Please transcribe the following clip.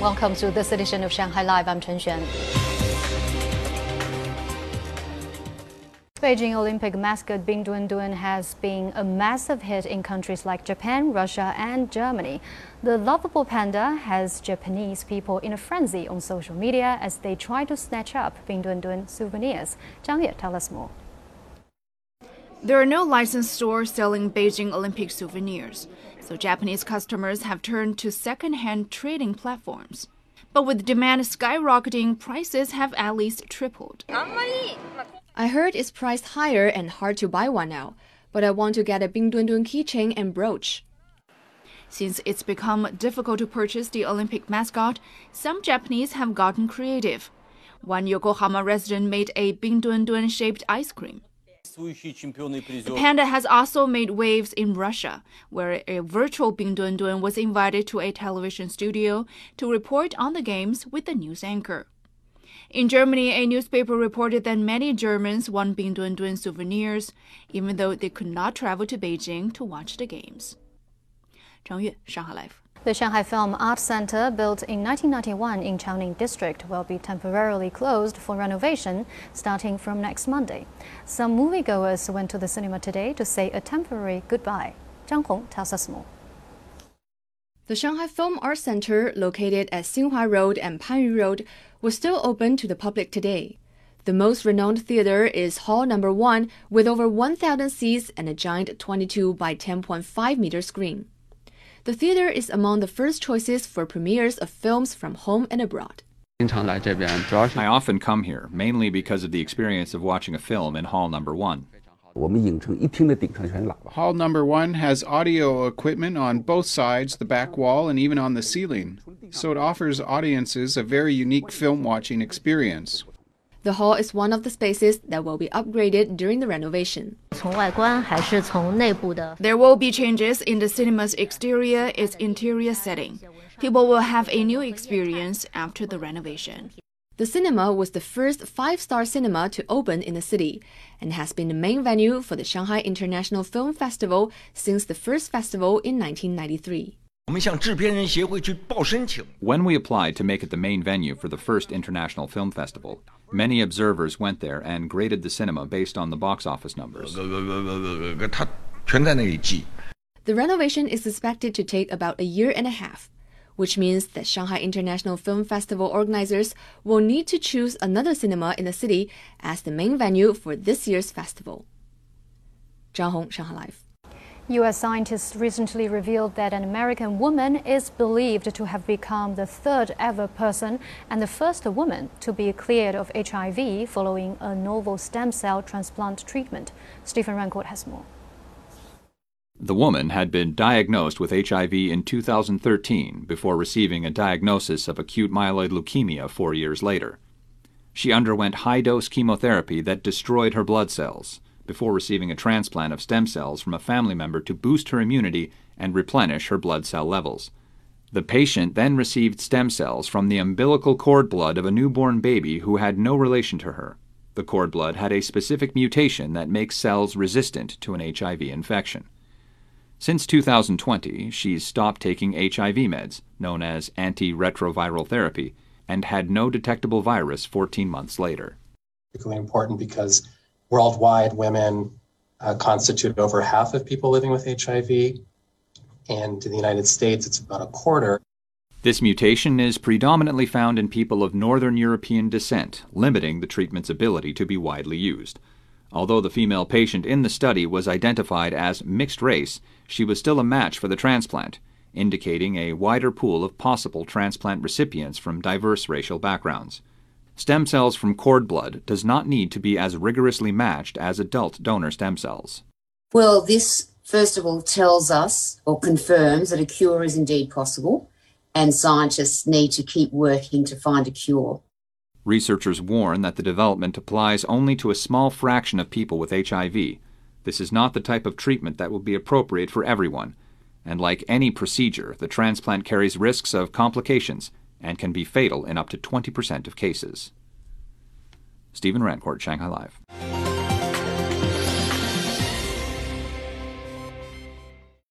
Welcome to this edition of Shanghai Live. I'm Chen Xuan. Beijing Olympic mascot Bing Dwen Dwen has been a massive hit in countries like Japan, Russia, and Germany. The lovable panda has Japanese people in a frenzy on social media as they try to snatch up Bing Dwen Dwen souvenirs. Zhang Yue tell us more. There are no licensed stores selling Beijing Olympic souvenirs, so Japanese customers have turned to second-hand trading platforms. But with demand skyrocketing, prices have at least tripled. I heard it's priced higher and hard to buy one now, but I want to get a Bing Dwen Dwen keychain and brooch. Since it's become difficult to purchase the Olympic mascot, some Japanese have gotten creative. One Yokohama resident made a Bing Dwen Dwen shaped ice cream. The panda has also made waves in Russia, where a virtual Bing Dwen Dwen was invited to a television studio to report on the games with the news anchor. In Germany, a newspaper reported that many Germans won Bing Dwen Dwen souvenirs, even though they could not travel to Beijing to watch the games. Zhang Yue, Shanghai Live. The Shanghai Film Art Center, built in 1991 in Changning District, will be temporarily closed for renovation starting from next Monday. Some moviegoers went to the cinema today to say a temporary goodbye. Zhang Hong tells us more. The Shanghai Film Art Center, located at Xinhua Road and Panyu Road, was still open to the public today. The most renowned theater is Hall Number 1 with over 1,000 seats and a giant 22 by 10.5 meter screen. The theater is among the first choices for premieres of films from home and abroad. I often come here, mainly because of the experience of watching a film in Hall Number 1. Hall number one has audio equipment on both sides, the back wall, and even on the ceiling, so it offers audiences a very unique film watching experience. The hall is one of the spaces that will be upgraded during the renovation. There will be changes in the cinema's exterior, its interior setting. People will have a new experience after the renovation. The cinema was the first five star cinema to open in the city and has been the main venue for the Shanghai International Film Festival since the first festival in 1993. When we applied to make it the main venue for the first International Film Festival, many observers went there and graded the cinema based on the box office numbers. The renovation is expected to take about a year and a half which means that Shanghai International Film Festival organizers will need to choose another cinema in the city as the main venue for this year's festival. Zhang Hong, Shanghai Live. U.S. scientists recently revealed that an American woman is believed to have become the third ever person and the first woman to be cleared of HIV following a novel stem cell transplant treatment. Stephen Rancourt has more. The woman had been diagnosed with HIV in 2013 before receiving a diagnosis of acute myeloid leukemia four years later. She underwent high dose chemotherapy that destroyed her blood cells before receiving a transplant of stem cells from a family member to boost her immunity and replenish her blood cell levels. The patient then received stem cells from the umbilical cord blood of a newborn baby who had no relation to her. The cord blood had a specific mutation that makes cells resistant to an HIV infection. Since 2020, she's stopped taking HIV meds, known as antiretroviral therapy, and had no detectable virus 14 months later. Particularly important because worldwide, women uh, constitute over half of people living with HIV, and in the United States, it's about a quarter. This mutation is predominantly found in people of Northern European descent, limiting the treatment's ability to be widely used. Although the female patient in the study was identified as mixed race, she was still a match for the transplant, indicating a wider pool of possible transplant recipients from diverse racial backgrounds. Stem cells from cord blood does not need to be as rigorously matched as adult donor stem cells. Well, this first of all tells us or confirms that a cure is indeed possible, and scientists need to keep working to find a cure. Researchers warn that the development applies only to a small fraction of people with HIV. This is not the type of treatment that will be appropriate for everyone, and like any procedure, the transplant carries risks of complications and can be fatal in up to 20% of cases. Stephen Rancourt, Shanghai Live.